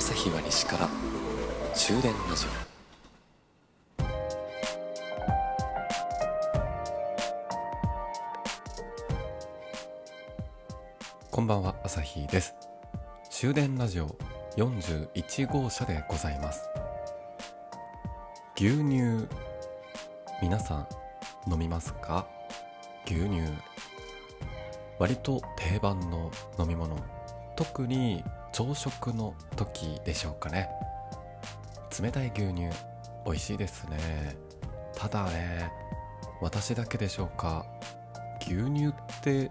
石から終電ラジオこんばんは朝日です。終電ラジオ41号車でございます。牛乳皆さん飲みますか？牛乳。割と定番の飲み物。特に朝食の時でしょうかね。冷たい牛乳美味しいですね。ただね私だけでしょうか。牛乳って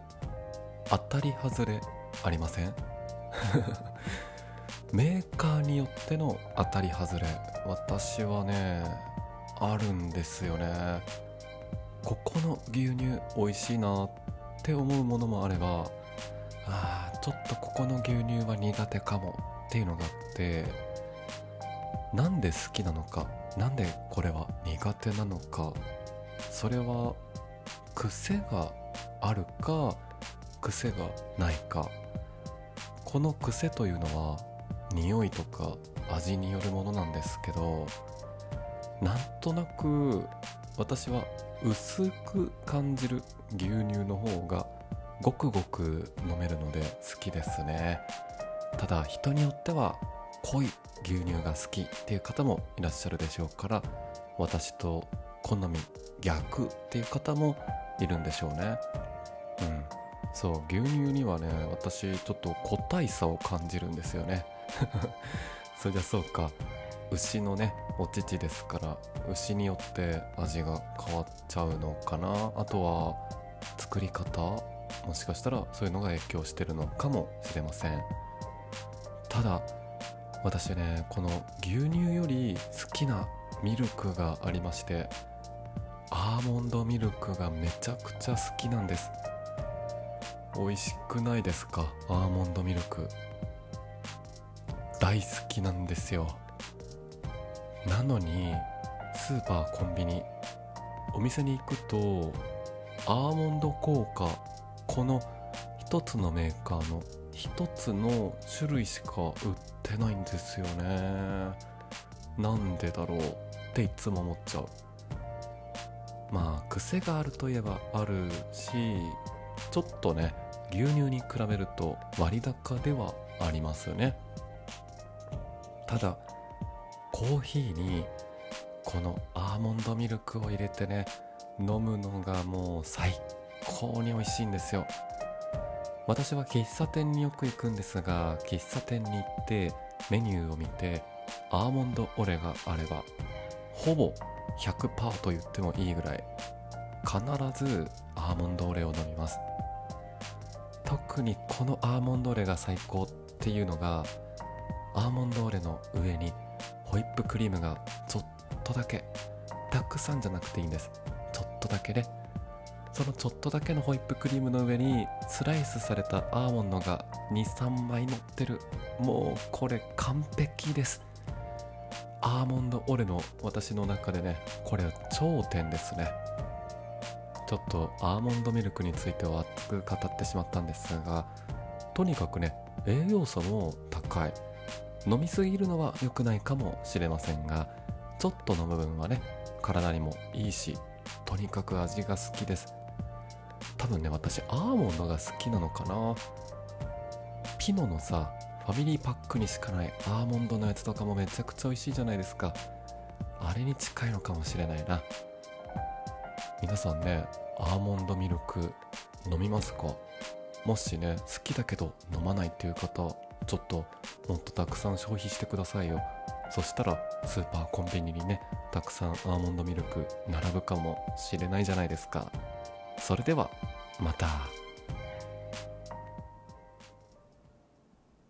当たり外れありません？メーカーによっての当たり外れ私はねあるんですよね。ここの牛乳美味しいなって思うものもあればあちょっとここの牛乳は苦手かもっていうのがあってなんで好きなのかなんでこれは苦手なのかそれは癖があるか癖がないか。この癖というのは匂いとか味によるものなんですけどなんとなく私は薄く感じる牛乳の方がごくごく飲めるので好きですね。ただ人によっては濃い牛乳が好きっていう方もいらっしゃるでしょうから私と好み逆っていう方もいるんでしょうね。うん。そう牛乳にはね私ちょっと個体差を感じるんですよね。それじゃそうか。牛のねお乳ですから牛によって味が変わっちゃうのかな。あとは作り方もしかしたらそういうのが影響してるのかもしれません。ただ私ねこの牛乳より好きなミルクがありましてアーモンドミルクがめちゃくちゃ好きなんです。美味しくないですか？アーモンドミルク。大好きなんですよ。なのにスーパーコンビニお店に行くとアーモンド効果この一つのメーカーの一つの種類しか売ってないんですよね。なんでだろうっていつも思っちゃう。まあ癖があるといえばあるしちょっとね牛乳に比べると割高ではありますね。ただコーヒーにこのアーモンドミルクを入れてね飲むのがもう最高に美味しいんですよ。私は喫茶店によく行くんですが喫茶店に行ってメニューを見てアーモンドオレがあればほぼ100%と言ってもいいぐらい必ずアーモンドオレを飲みます。特にこのアーモンドオレが最高っていうのがアーモンドオレの上にホイップクリームがちょっとだけたくさんじゃなくていいんです。ちょっとだけね。そのちょっとだけのホイップクリームの上にスライスされたアーモンドが23枚乗ってる。もうこれ完璧です。アーモンドオレの私の中でねこれは頂点ですね。ちょっとアーモンドミルクについては熱く語ってしまったんですがとにかくね栄養素も高い。飲みすぎるのは良くないかもしれませんがちょっとの部分はね体にもいいしとにかく味が好きです。多分ね私アーモンドが好きなのかな。ピノのさファミリーパックにしかないアーモンドのやつとかもめちゃくちゃ美味しいじゃないですか。あれに近いのかもしれないな。皆さんねアーモンドミルク飲みますか？もしね好きだけど飲まないっていう方ちょっともっとたくさん消費してくださいよ。そしたらスーパーコンビニにねたくさんアーモンドミルク並ぶかもしれないじゃないですか。それではまた。